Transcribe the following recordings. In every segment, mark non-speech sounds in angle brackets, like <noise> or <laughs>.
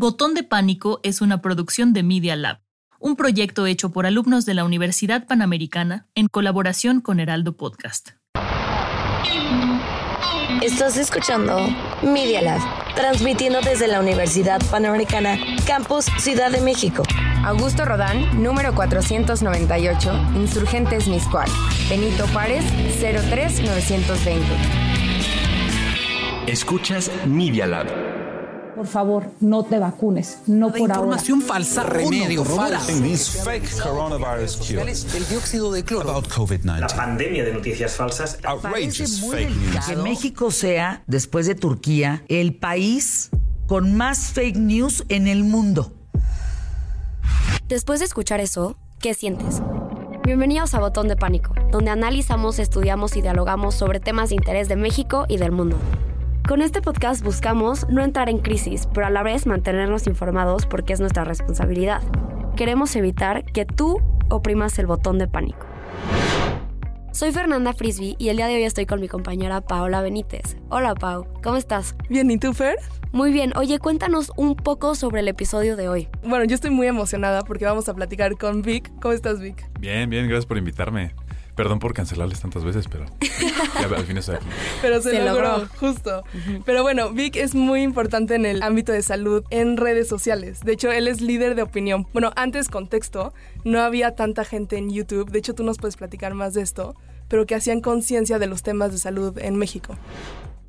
Botón de Pánico es una producción de Media Lab, un proyecto hecho por alumnos de la Universidad Panamericana en colaboración con Heraldo Podcast. Estás escuchando Media Lab, transmitiendo desde la Universidad Panamericana, Campus Ciudad de México. Augusto Rodán, número 498, Insurgentes Miscual. Benito Juárez, 03920. Escuchas Media Lab. Por favor, no te vacunes, no por ahora. Información falsa, remedio falso. El dióxido de cloro. About COVID-19. La pandemia de noticias falsas. Outrageous fake news. Que México sea, después de Turquía, el país con más fake news en el mundo. Después de escuchar eso, ¿qué sientes? Bienvenidos a Botón de Pánico, donde analizamos, estudiamos y dialogamos sobre temas de interés de México y del mundo. Con este podcast buscamos no entrar en crisis, pero a la vez mantenernos informados porque es nuestra responsabilidad. Queremos evitar que tú oprimas el botón de pánico. Soy Fernanda Frisby y el día de hoy estoy con mi compañera Paola Benítez. Hola Pau, ¿cómo estás? Bien, ¿y tú Fer? Muy bien, oye, cuéntanos un poco sobre el episodio de hoy. Bueno, yo estoy muy emocionada porque vamos a platicar con Vic. ¿Cómo estás Vic? Bien, bien, gracias por invitarme. Perdón por cancelarles tantas veces, pero ya al fin estoy aquí. <laughs> Pero se, Se logró, logró. justo. Pero bueno, Vic es muy importante en el ámbito de salud en redes sociales. De hecho, él es líder de opinión. Bueno, antes, contexto, no había tanta gente en YouTube. De hecho, tú nos puedes platicar más de esto, pero que hacían conciencia de los temas de salud en México.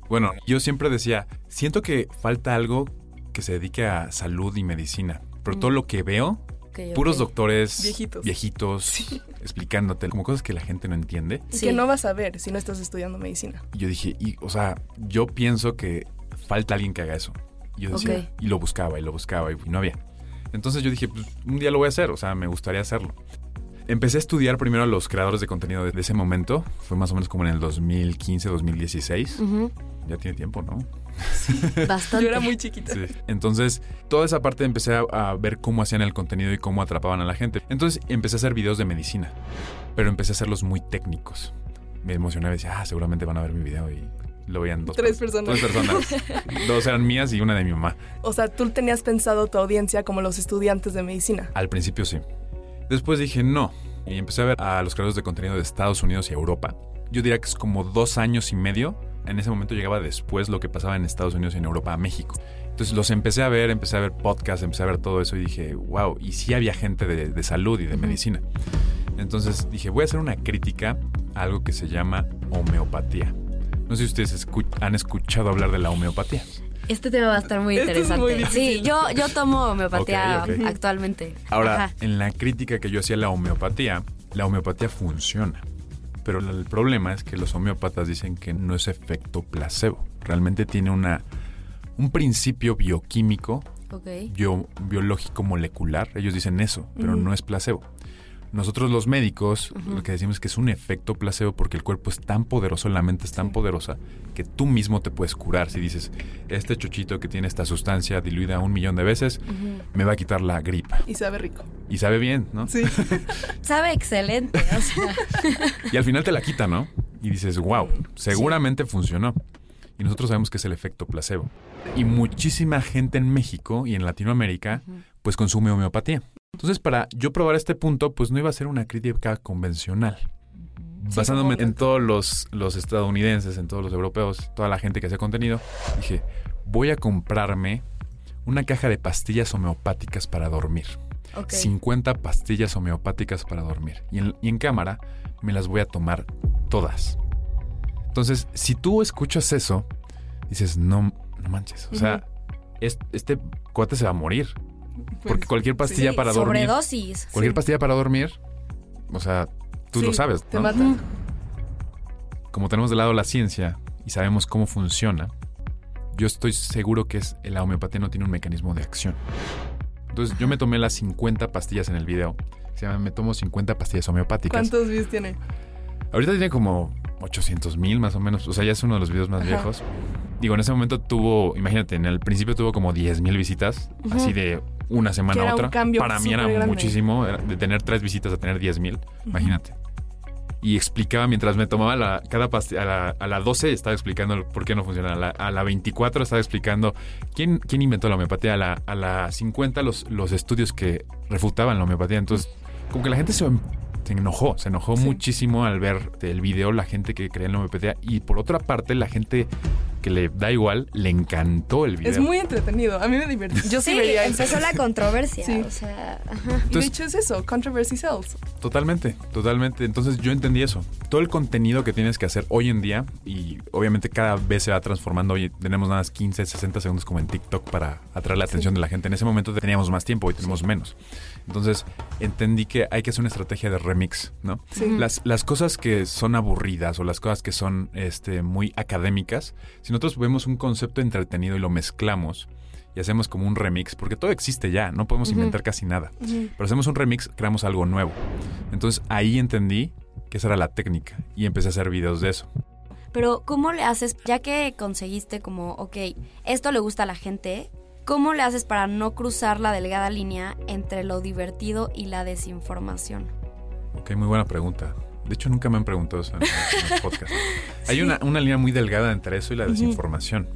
Bueno, yo siempre decía, siento que falta algo que se dedique a salud y medicina. Pero todo lo que veo, Puros doctores Viejitos. viejitos explicándote como cosas que la gente no entiende. Y que no vas a ver si no estás estudiando medicina. Y yo dije, y, o sea, yo pienso que falta alguien que haga eso. Y yo decía, y lo buscaba, y lo buscaba, y no había. Entonces yo dije, pues un día lo voy a hacer, o sea, me gustaría hacerlo. Empecé a estudiar primero a los creadores de contenido de, ese momento. Fue más o menos como en el 2015, 2016. Ujú, Ya tiene tiempo, ¿no? <laughs> Bastante. Yo era muy chiquita. Sí. Entonces, toda esa parte empecé a, a ver cómo hacían el contenido y cómo atrapaban a la gente. Entonces, empecé a hacer videos de medicina, pero empecé a hacerlos muy técnicos. Me emocionaba y decía, ah, seguramente van a ver mi video y lo veían dos Tres per- personas. Tres personas. <laughs> dos eran mías y una de mi mamá. O sea, tú tenías pensado tu audiencia como los estudiantes de medicina. Al principio sí. Después dije no. Y empecé a ver a los creadores de contenido de Estados Unidos y Europa. Yo diría que es como dos años y medio. En ese momento llegaba después lo que pasaba en Estados Unidos y en Europa a México. Entonces los empecé a ver, empecé a ver podcasts, empecé a ver todo eso y dije, wow, y sí había gente de, de salud y de medicina. Entonces dije, voy a hacer una crítica a algo que se llama homeopatía. No sé si ustedes escu- han escuchado hablar de la homeopatía. Este tema va a estar muy es interesante. muy sí, yo, yo tomo homeopatía actualmente. Ahora, Ajá. en la crítica que yo hacía a la homeopatía, la homeopatía funciona. Pero el problema es que los homeópatas dicen que no es efecto placebo. Realmente tiene una, un principio bioquímico, Ok. bio- biológico molecular. Ellos dicen eso, pero no es placebo. Nosotros los médicos lo que decimos es que es un efecto placebo porque el cuerpo es tan poderoso, la mente es tan poderosa que tú mismo te puedes curar. Si dices, este chochito que tiene esta sustancia diluida un millón de veces, me va a quitar la gripa. Y sabe rico. Y sabe bien, ¿no? Sí. <laughs> Sabe excelente. O sea, Y al final te la quita, ¿no? Y dices, wow, seguramente funcionó. Y nosotros sabemos que es el efecto placebo. Y muchísima gente en México y en Latinoamérica, pues consume homeopatía. Entonces, para yo probar este punto, pues no iba a ser una crítica convencional. Basándome en todos los, los estadounidenses, en todos los europeos, toda la gente que hace contenido, dije, voy a comprarme una caja de pastillas homeopáticas para dormir. ok. 50 pastillas homeopáticas para dormir. Y en, y en cámara me las voy a tomar todas. Entonces, si tú escuchas eso, dices, no, no manches. O sea, es- este cuate se va a morir. Porque Pues, cualquier pastilla Sí, para dormir. Sobredosis. Cualquier Sí. pastilla para dormir. O sea, tú Sí, lo sabes. Te ¿no? matan. Como tenemos de lado la ciencia y sabemos cómo funciona, yo estoy seguro que es, la homeopatía no tiene un mecanismo de acción. Entonces yo me tomé las 50 pastillas en el video. Se llama Me tomo 50 pastillas homeopáticas. ¿Cuántos views tiene? Ahorita tiene como 800 mil más o menos. O sea, ya es uno de los videos más Ajá. viejos. Digo, en ese momento tuvo, imagínate, en el principio tuvo como 10 mil visitas, así de una semana a otra. Para mí era grande. muchísimo, era de tener tres visitas a tener 10 mil, imagínate. Y explicaba mientras me tomaba la, cada pastilla, a la, a la 12 estaba explicando por qué no funciona, a la, a la 24 estaba explicando quién, quién inventó la homeopatía, a la, a la 50 los, los estudios que refutaban la homeopatía. Entonces, como que la gente se, se enojó, se enojó muchísimo al ver el video la gente que creía en la homeopatía y por otra parte la gente que le da igual le encantó el video. Es muy entretenido. A mí me divierte. Yo sí, Sí, vería eso. empezó la controversia. Sí. O sea, ajá. Y de Entonces- hecho es eso, controversy sells. Totalmente, totalmente. Entonces yo entendí eso. Todo el contenido que tienes que hacer hoy en día, y obviamente cada vez se va transformando. Hoy tenemos nada más 15, 60 segundos como en TikTok para atraer la atención de la gente. En ese momento teníamos más tiempo, hoy tenemos menos. Entonces entendí que hay que hacer una estrategia de remix, ¿no? Sí. Las, las cosas que son aburridas o las cosas que son este, muy académicas, si nosotros vemos un concepto entretenido y lo mezclamos y hacemos como un remix, porque todo existe ya, no podemos inventar casi nada. Pero hacemos un remix, creamos algo nuevo. Entonces ahí entendí que esa era la técnica y empecé a hacer videos de eso. Pero ¿cómo le haces, ya que conseguiste como, ok, esto le gusta a la gente, ¿cómo le haces para no cruzar la delgada línea entre lo divertido y la desinformación? Ok, muy buena pregunta. De hecho, nunca me han preguntado eso en, en los <laughs> podcasts. Hay una, una línea muy delgada entre eso y la desinformación.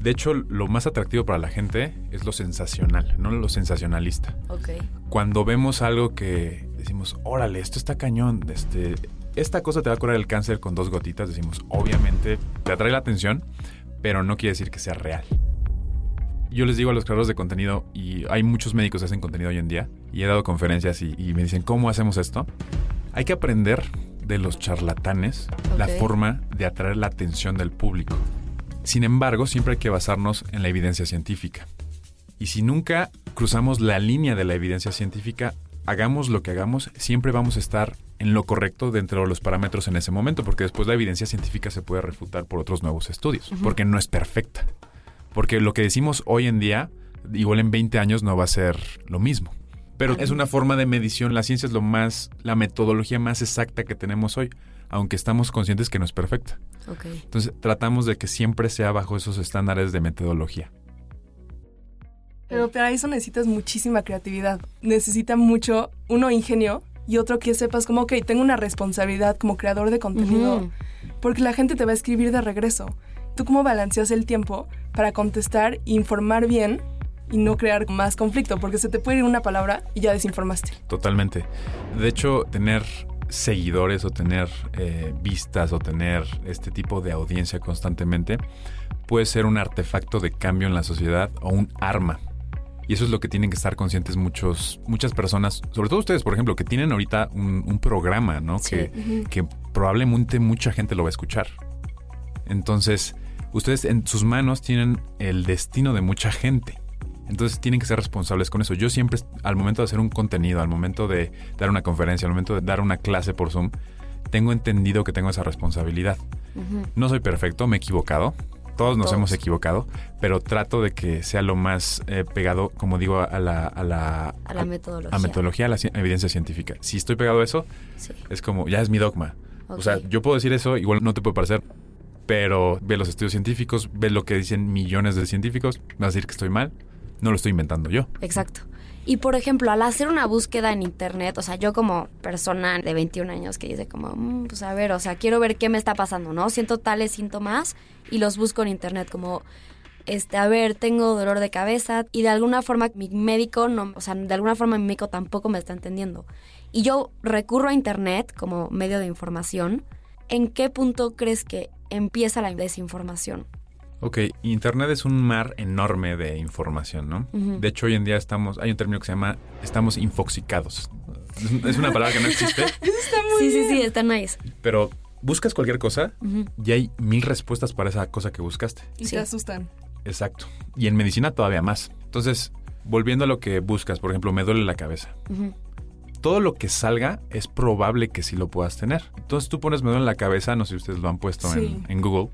De hecho, lo más atractivo para la gente es lo sensacional, no lo sensacionalista. Ok. Cuando vemos algo que decimos, órale, esto está cañón, este, esta cosa te va a curar el cáncer con dos gotitas, decimos, obviamente te atrae la atención, pero no quiere decir que sea real. Yo les digo a los creadores de contenido, y hay muchos médicos que hacen contenido hoy en día, y he dado conferencias y, y me dicen, ¿cómo hacemos esto? Hay que aprender de los charlatanes la forma de atraer la atención del público. Sin embargo, siempre hay que basarnos en la evidencia científica. Y si nunca cruzamos la línea de la evidencia científica, hagamos lo que hagamos, siempre vamos a estar en lo correcto dentro de los parámetros en ese momento, porque después la evidencia científica se puede refutar por otros nuevos estudios, porque no es perfecta. Porque lo que decimos hoy en día, igual en 20 años no va a ser lo mismo. Pero es una forma de medición, la ciencia es lo más, la metodología más exacta que tenemos hoy, aunque estamos conscientes que no es perfecta. Ok. Entonces tratamos de que siempre sea bajo esos estándares de metodología. Pero para eso necesitas muchísima creatividad. Necesita mucho, uno, ingenio y otro que sepas como, ok, tengo una responsabilidad como creador de contenido porque la gente te va a escribir de regreso. ¿Tú cómo balanceas el tiempo para contestar, informar bien y no crear más conflicto? Porque se te puede ir una palabra y ya desinformaste. Totalmente. De hecho, tener seguidores o tener eh, vistas o tener este tipo de audiencia constantemente puede ser un artefacto de cambio en la sociedad o un arma. Y eso es lo que tienen que estar conscientes muchos, muchas personas, sobre todo ustedes, por ejemplo, que tienen ahorita un, un programa, ¿no? Sí. Que, Ujú. que probablemente mucha gente lo va a escuchar. Entonces, ustedes en sus manos tienen el destino de mucha gente. Entonces tienen que ser responsables con eso. Yo siempre, al momento de hacer un contenido, al momento de dar una conferencia, al momento de dar una clase por Zoom, tengo entendido que tengo esa responsabilidad. No soy perfecto, me he equivocado. Todos nos Todos. hemos equivocado, pero trato de que sea lo más eh, pegado, como digo, a la, a la, A la metodología. a metodología, a la ci- evidencia científica. Si estoy pegado a eso, Sí. es como, ya es mi dogma. O sea, yo puedo decir eso, igual no te puede parecer, pero ve los estudios científicos, ve lo que dicen millones de científicos, vas a decir que estoy mal, no lo estoy inventando yo. Exacto. Y por ejemplo, al hacer una búsqueda en internet, o sea, yo como persona de 21 años que dice como, "Mm, pues a ver, o sea, quiero ver qué me está pasando, ¿no? Siento tales síntomas y los busco en internet como, este, a ver, tengo dolor de cabeza y de alguna forma mi médico no, o sea, de alguna forma mi médico tampoco me está entendiendo. Y yo recurro a internet como medio de información. ¿En qué punto crees que empieza la desinformación? Ok, Internet es un mar enorme de información, ¿no? De hecho, hoy en día estamos, hay un término que se llama, estamos infoxicados. Es- Es una palabra que no existe, <laughs> sí, sí, sí, está nice. pero buscas cualquier cosa y hay mil respuestas para esa cosa que buscaste. Y te asustan. Exacto. Y en medicina todavía más. Entonces, volviendo a lo que buscas, por ejemplo, me duele la cabeza. Todo lo que salga es probable que sí lo puedas tener. Entonces tú pones me duele la cabeza, no sé si ustedes lo han puesto Sí. en, en Google.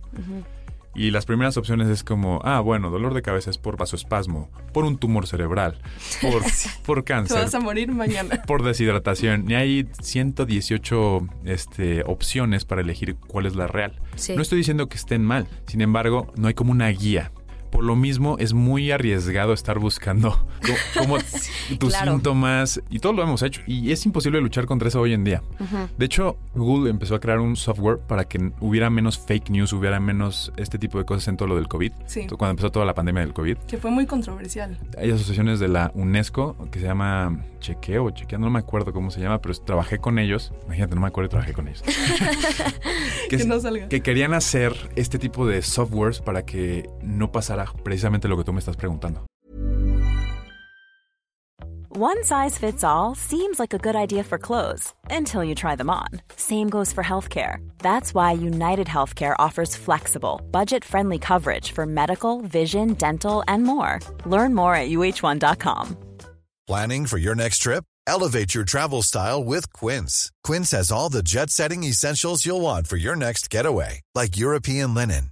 Y las primeras opciones es como, ah, bueno, dolor de cabeza es por vasoespasmo, por un tumor cerebral, por, <laughs> por cáncer. Te vas a morir mañana. <laughs> Por deshidratación. Y hay 118 este, opciones para elegir cuál es la real. Sí. No estoy diciendo que estén mal, sin embargo, no hay como una guía. Por lo mismo, es muy arriesgado estar buscando <laughs> co- cómo <laughs> tus Claro. síntomas y todo lo hemos hecho. Y es imposible luchar contra eso hoy en día. De hecho, Google empezó a crear un software para que hubiera menos fake news, hubiera menos este tipo de cosas en todo lo del COVID. Sí. Cuando empezó toda la pandemia del COVID. Que fue muy controversial. Hay asociaciones de la UNESCO que se llama Chequeo, Chequeo, no me acuerdo cómo se llama, pero trabajé con ellos. Imagínate, no me acuerdo y trabajé con ellos. <laughs> Que no salga. que querían hacer este tipo de softwares para que no pasara precisamente lo que tú me estás preguntando. One size fits all seems like a good idea for clothes until you try them on. Same goes for healthcare. That's why United Healthcare offers flexible, budget friendly coverage for medical, vision, dental, and more. Learn more at uh1.com. Planning for your next trip? Elevate your travel style with Quince. Quince has all the jet setting essentials you'll want for your next getaway, like European linen,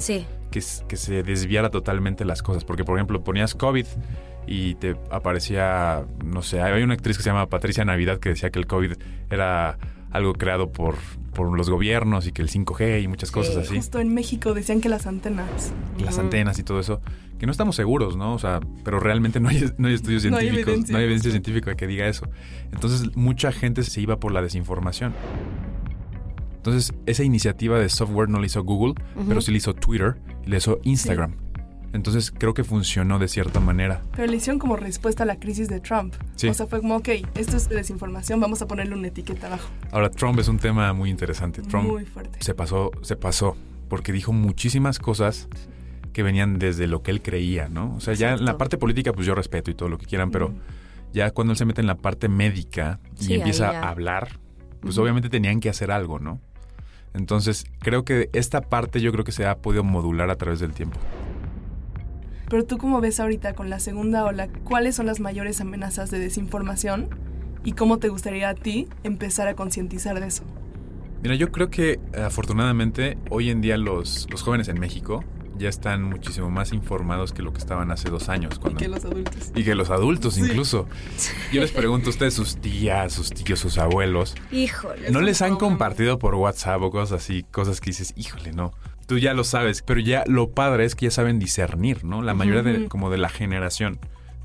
Sí. que, que se desviara totalmente las cosas. Porque, por ejemplo, ponías COVID y te aparecía, no sé, hay una actriz que se llama Patricia Navidad que decía que el COVID era algo creado por, por los gobiernos y que el 5G y muchas cosas así. Justo en México decían que las antenas. Las antenas y todo eso, que no estamos seguros, ¿no? O sea, pero realmente no hay, no hay estudios No hay científicos, evidencia, no hay evidencia científica que diga eso. Entonces, mucha gente se iba por la desinformación. Entonces, esa iniciativa de software no la hizo Google, pero sí la hizo Twitter y la hizo Instagram. Entonces, creo que funcionó de cierta manera. Pero le hicieron como respuesta a la crisis de Trump. Sí. O sea, fue como, ok, esto es desinformación, vamos a ponerle una etiqueta abajo. Ahora, Trump es un tema muy interesante. Trump Muy fuerte. se pasó, se pasó, porque dijo muchísimas cosas que venían desde lo que él creía, ¿no? O sea, ya en la parte política, pues yo respeto y todo lo que quieran, pero ya cuando él se mete en la parte médica y Sí, empieza a hablar, pues obviamente tenían que hacer algo, ¿no? Entonces, creo que esta parte yo creo que se ha podido modular a través del tiempo. Pero tú cómo ves ahorita con la segunda ola, ¿cuáles son las mayores amenazas de desinformación? ¿Y cómo te gustaría a ti empezar a concientizar de eso? Mira, yo creo que afortunadamente hoy en día los, los jóvenes en México ya están muchísimo más informados que lo que estaban hace dos años. Y Cuando, que los adultos. y que los adultos Sí. incluso. Yo les pregunto a ustedes, sus tías, sus tíos, sus abuelos, Híjole. ¿no les han compartido por WhatsApp o cosas así, cosas que dices, híjole, no? Tú ya lo sabes, pero ya lo padre es que ya saben discernir, ¿no? La mayoría de, como de la generación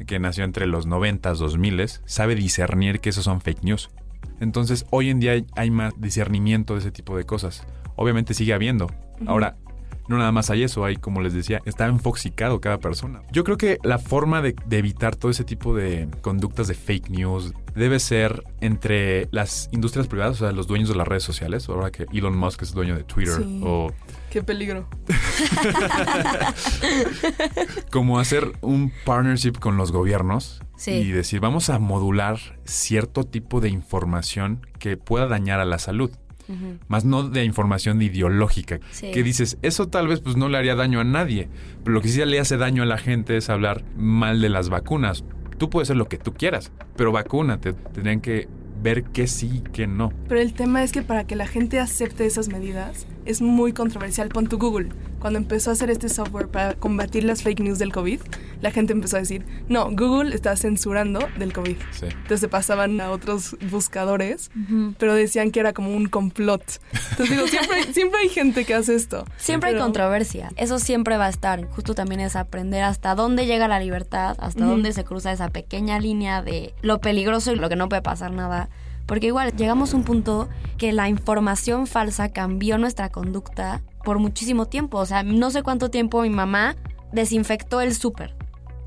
que nació entre los 90s, 2000 sabe discernir que esos son fake news. Entonces, hoy en día hay, hay más discernimiento de ese tipo de cosas. Obviamente sigue habiendo. Ahora, no nada más hay eso, hay, como les decía, está infoxicado cada persona. Yo creo que la forma de, de evitar todo ese tipo de conductas de fake news debe ser entre las industrias privadas, o sea, los dueños de las redes sociales, ahora que Elon Musk es dueño de Twitter, Sí. o Qué peligro. <laughs> como hacer un partnership con los gobiernos Sí. y decir, vamos a modular cierto tipo de información que pueda dañar a la salud. Ujú. Más no de información ideológica. Sí. Que dices, eso tal vez pues no le haría daño a nadie. Pero lo que sí le hace daño a la gente es hablar mal de las vacunas. Tú puedes hacer lo que tú quieras, pero vacúnate. Tendrían que ver qué sí y qué no. Pero el tema es que para que la gente acepte esas medidas es muy controversial. Pon tu Google. Cuando empezó a hacer este software para combatir las fake news del COVID, la gente empezó a decir, no, Google está censurando del COVID. Sí. Entonces se pasaban a otros buscadores, pero decían que era como un complot. Entonces digo, siempre, <laughs> siempre hay gente que hace esto. Siempre hay controversia. Eso siempre va a estar. Justo también es aprender hasta dónde llega la libertad, hasta dónde se cruza esa pequeña línea de lo peligroso y lo que no puede pasar nada. Porque igual llegamos a un punto que la información falsa cambió nuestra conducta por muchísimo tiempo. O sea, no sé cuánto tiempo mi mamá desinfectó el súper.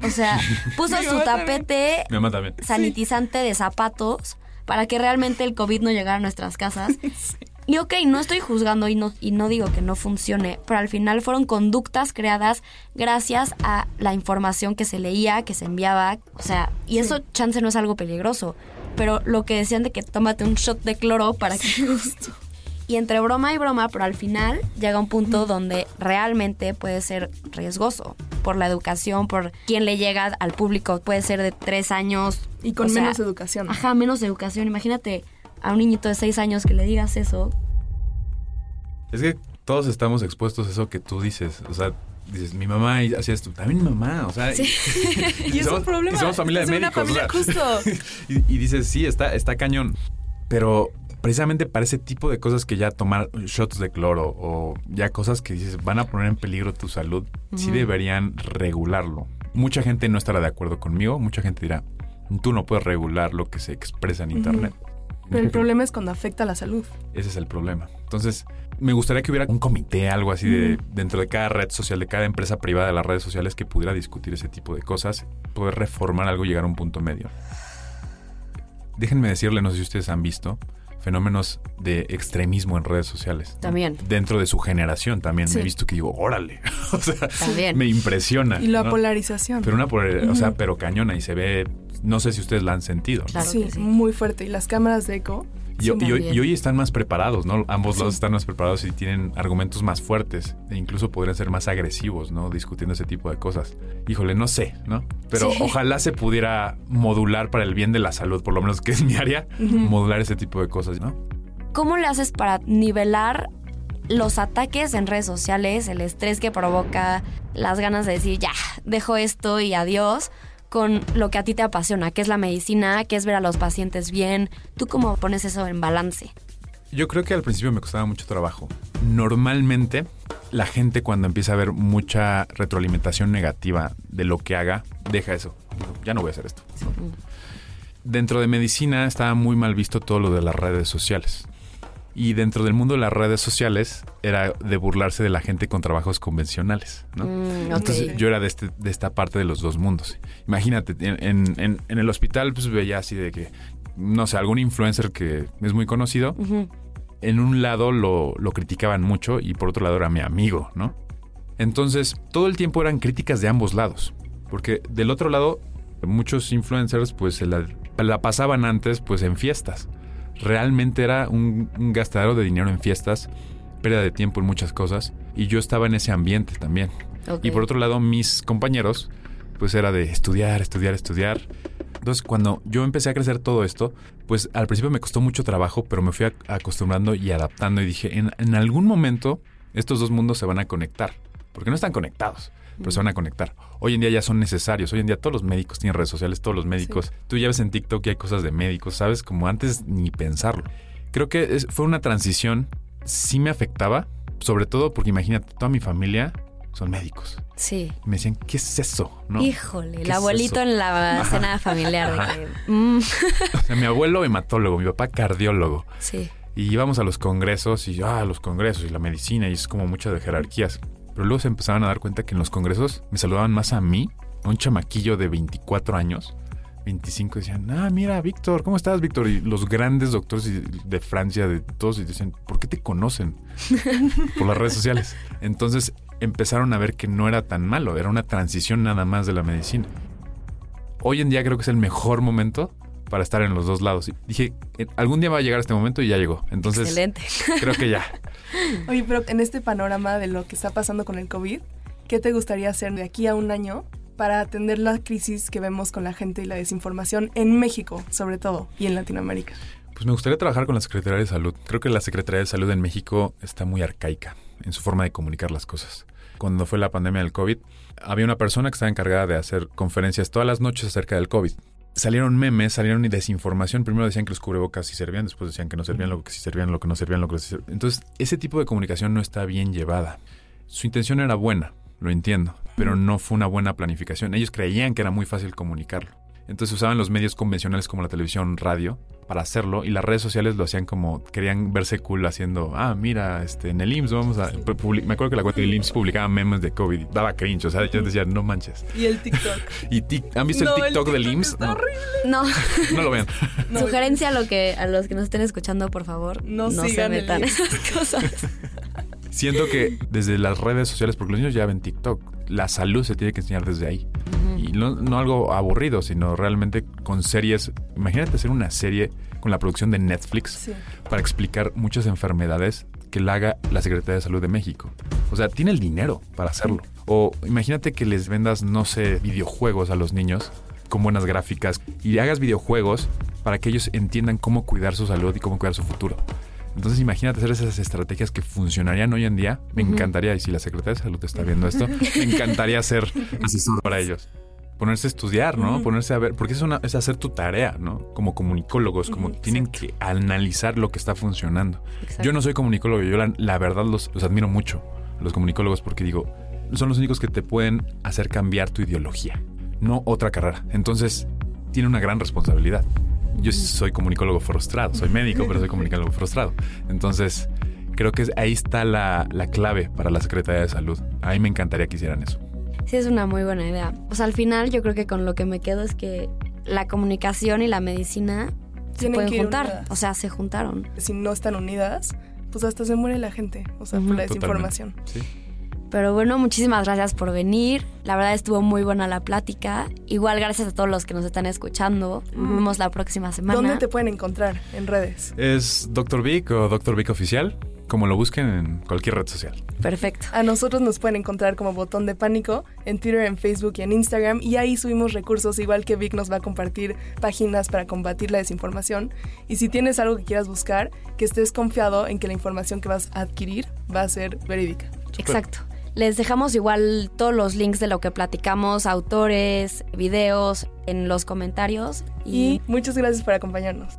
O sea, <laughs> puso su tapete Mi mamá también. sanitizante de zapatos para que realmente el COVID no llegara a nuestras casas. <laughs> Y ok, no estoy juzgando y no, y no digo que no funcione, pero al final fueron conductas creadas gracias a la información que se leía, que se enviaba. O sea, y eso chance no es algo peligroso. Pero lo que decían de que tómate un shot de cloro para que... <laughs> Justo. Y entre broma y broma, pero al final llega un punto donde realmente puede ser riesgoso por la educación, por quién le llega al público. Puede ser de tres años. Y con menos educación. Ajá, menos educación. Imagínate a un niñito de seis años que le digas eso. Es que todos estamos expuestos a eso que tú dices. O sea, dices, mi mamá hacía esto. También mi mamá, o sea. Sí. Y, <laughs> <laughs> es un problema. Y somos familia es de médicos. familia o sea, justo. <laughs> y, y dices, sí, está, está cañón. Pero precisamente para ese tipo de cosas que ya tomar shots de cloro o ya cosas que dices van a poner en peligro tu salud, sí Ujú. deberían regularlo. Mucha gente no estará de acuerdo conmigo, mucha gente dirá, tú no puedes regular lo que se expresa en internet. Pero el problema es cuando afecta a la salud. Ese es el problema. Entonces, me gustaría que hubiera un comité, algo así de dentro de cada red social, de cada empresa privada de las redes sociales que pudiera discutir ese tipo de cosas, poder reformar algo y llegar a un punto medio. Déjenme decirle, no sé si ustedes han visto fenómenos de extremismo en redes sociales. También. Dentro de su generación también Sí. me he visto que digo, órale. <laughs> o sea, También. me impresiona. Y la ¿no? polarización. Pero una polar- o sea, pero cañona y se ve, no sé si ustedes la han sentido. ¿no? Claro sí, sí. muy fuerte. Y las cámaras de eco. Y, hoy, también. y hoy están más preparados, ¿no? Ambos Sí. lados están más preparados y tienen argumentos más fuertes. E incluso podrían ser más agresivos, ¿no? Discutiendo ese tipo de cosas. Híjole, no sé, ¿no? Pero Sí. ojalá se pudiera modular para el bien de la salud, por lo menos que es mi área, modular ese tipo de cosas, ¿no? ¿Cómo le haces para nivelar los ataques en redes sociales, el estrés que provoca, las ganas de decir, ya, dejo esto y adiós, con lo que a ti te apasiona, que es la medicina, que es ver a los pacientes bien? ¿Tú cómo pones eso en balance? Yo creo que al principio me costaba mucho trabajo. Normalmente, la gente cuando empieza a ver mucha retroalimentación negativa de lo que haga, deja eso. Ya no voy a hacer esto. Dentro de medicina estaba muy mal visto todo lo de las redes sociales. Y dentro del mundo de las redes sociales era de burlarse de la gente con trabajos convencionales, ¿no? Mm. Entonces yo era de, este, de esta parte de los dos mundos. Imagínate, en, en- en- en el hospital pues veía así de que, no sé, algún influencer que es muy conocido, en un lado lo, lo criticaban mucho y por otro lado era mi amigo, ¿no? Entonces, todo el tiempo eran críticas de ambos lados. Porque del otro lado, muchos influencers pues se la, la pasaban antes pues en fiestas. Realmente era un, un gastadero de dinero en fiestas, pérdida de tiempo en muchas cosas. Y yo estaba en ese ambiente también. Y por otro lado, mis compañeros, pues era de estudiar, estudiar, estudiar. Entonces, cuando yo empecé a crecer todo esto, pues al principio me costó mucho trabajo, pero me fui ac- acostumbrando y adaptando y dije, en, en algún momento estos dos mundos se van a conectar, porque no están conectados, pero se van a conectar. Hoy en día ya son necesarios, hoy en día todos los médicos tienen redes sociales, todos los médicos. Tú ya ves en TikTok que hay cosas de médicos, ¿sabes? Como antes ni pensarlo. Creo que es- fue una transición, sí me afectaba, sobre todo porque imagínate, toda mi familia son médicos. Sí. Y me decían, ¿qué es eso? ¿No? Híjole, ¿Qué el abuelito en la Ajá. cena familiar de Ajá. que... mm, <laughs> O sea, mi abuelo hematólogo, mi papá cardiólogo. sí. Y íbamos a los congresos y, ah, los congresos y la medicina y es como mucho de jerarquías. Pero luego se empezaban a dar cuenta que en los congresos me saludaban más a mí, a un chamaquillo de 24 años, 25, decían, ah, mira, Víctor, ¿cómo estás, Víctor? Y los grandes doctores de Francia, de todos, y decían, ¿por qué te conocen? <laughs> Por las redes sociales. Entonces empezaron a ver que no era tan malo, era una transición nada más de la medicina. Hoy en día creo que es el mejor momento para estar en los dos lados. Y dije, "Eh, algún día va a llegar este momento y ya llegó. Entonces, Excelente. <laughs> creo que ya. Oye, pero en este panorama de lo que está pasando con el COVID, ¿qué te gustaría hacer de aquí a un año para atender la crisis que vemos con la gente y la desinformación en México, sobre todo, y en Latinoamérica? Pues me gustaría trabajar con la Secretaría de Salud. Creo que la Secretaría de Salud en México está muy arcaica en su forma de comunicar las cosas. Cuando fue la pandemia del COVID, había una persona que estaba encargada de hacer conferencias todas las noches acerca del COVID. Salieron memes, salieron y desinformación. Primero decían que los cubrebocas sí servían, después decían que no servían, lo que sí servían, lo que no servían, lo que sí servían. Entonces, ese tipo de comunicación no está bien llevada. Su intención era buena, lo entiendo, pero no fue una buena planificación. Ellos creían que era muy fácil comunicarlo. Entonces usaban los medios convencionales como la televisión, radio, para hacerlo y las redes sociales lo hacían como querían verse cool haciendo, ah, mira, este, en el IMSS vamos a... Me acuerdo que la cuenta del IMSS publicaba memes de COVID, daba cringe, o sea, yo decía, no manches. Y el TikTok. <laughs> ¿Y ¿Han visto el, TikTok del IMSS? no. horrible. No. <laughs> no lo vean. <laughs> Sugerencia a, lo que, a los que nos estén escuchando, por favor, no, se metan esas cosas. Siento que desde las redes sociales, porque los niños ya ven TikTok, la salud se tiene que enseñar desde ahí. Y no, no, algo aburrido, sino realmente con series. Imagínate hacer una serie con la producción de Netflix para explicar muchas enfermedades que la haga la Secretaría de Salud de México. O sea, tiene el dinero para hacerlo. O imagínate que les vendas, no sé, videojuegos a los niños con buenas gráficas y hagas videojuegos para que ellos entiendan cómo cuidar su salud y cómo cuidar su futuro. Entonces imagínate hacer esas estrategias que funcionarían hoy en día. Me encantaría, y si la Secretaría de Salud está viendo esto, <laughs> me encantaría ser asesor para ellos. Ponerse a estudiar, ¿no? Ponerse a ver, porque es, una, es hacer tu tarea, ¿no? Como comunicólogos, como tienen que analizar lo que está funcionando. Yo no soy comunicólogo, yo la, verdad los, los admiro mucho, los comunicólogos, porque digo, son los únicos que te pueden hacer cambiar tu ideología, no otra carrera. Entonces, tiene una gran responsabilidad yo soy comunicólogo frustrado, soy médico, pero soy comunicólogo frustrado. Entonces, creo que ahí está la, clave para la Secretaría de Salud. A mí me encantaría que hicieran eso. Sí, es una muy buena idea. Pues al final yo creo que con lo que me quedo es que la comunicación y la medicina se pueden juntar. O sea, se juntaron. Si no están unidas, pues hasta se muere la gente. O sea, por la desinformación. Sí. Pero bueno, muchísimas gracias por venir. La verdad estuvo muy buena la plática. Igual gracias a todos los que nos están escuchando. Nos vemos la próxima semana. ¿Dónde te pueden encontrar en redes? Es Dr. Vic o Dr. Vic Oficial, como lo busquen en cualquier red social. Perfecto. A nosotros nos pueden encontrar como Botón de Pánico en Twitter, en Facebook y en Instagram. Y ahí subimos recursos, igual que Vic nos va a compartir páginas para combatir la desinformación. Y si tienes algo que quieras buscar, que estés confiado en que la información que vas a adquirir va a ser verídica. Exacto. Les dejamos igual todos los links de lo que platicamos, autores, videos en los comentarios. Y, muchas gracias por acompañarnos.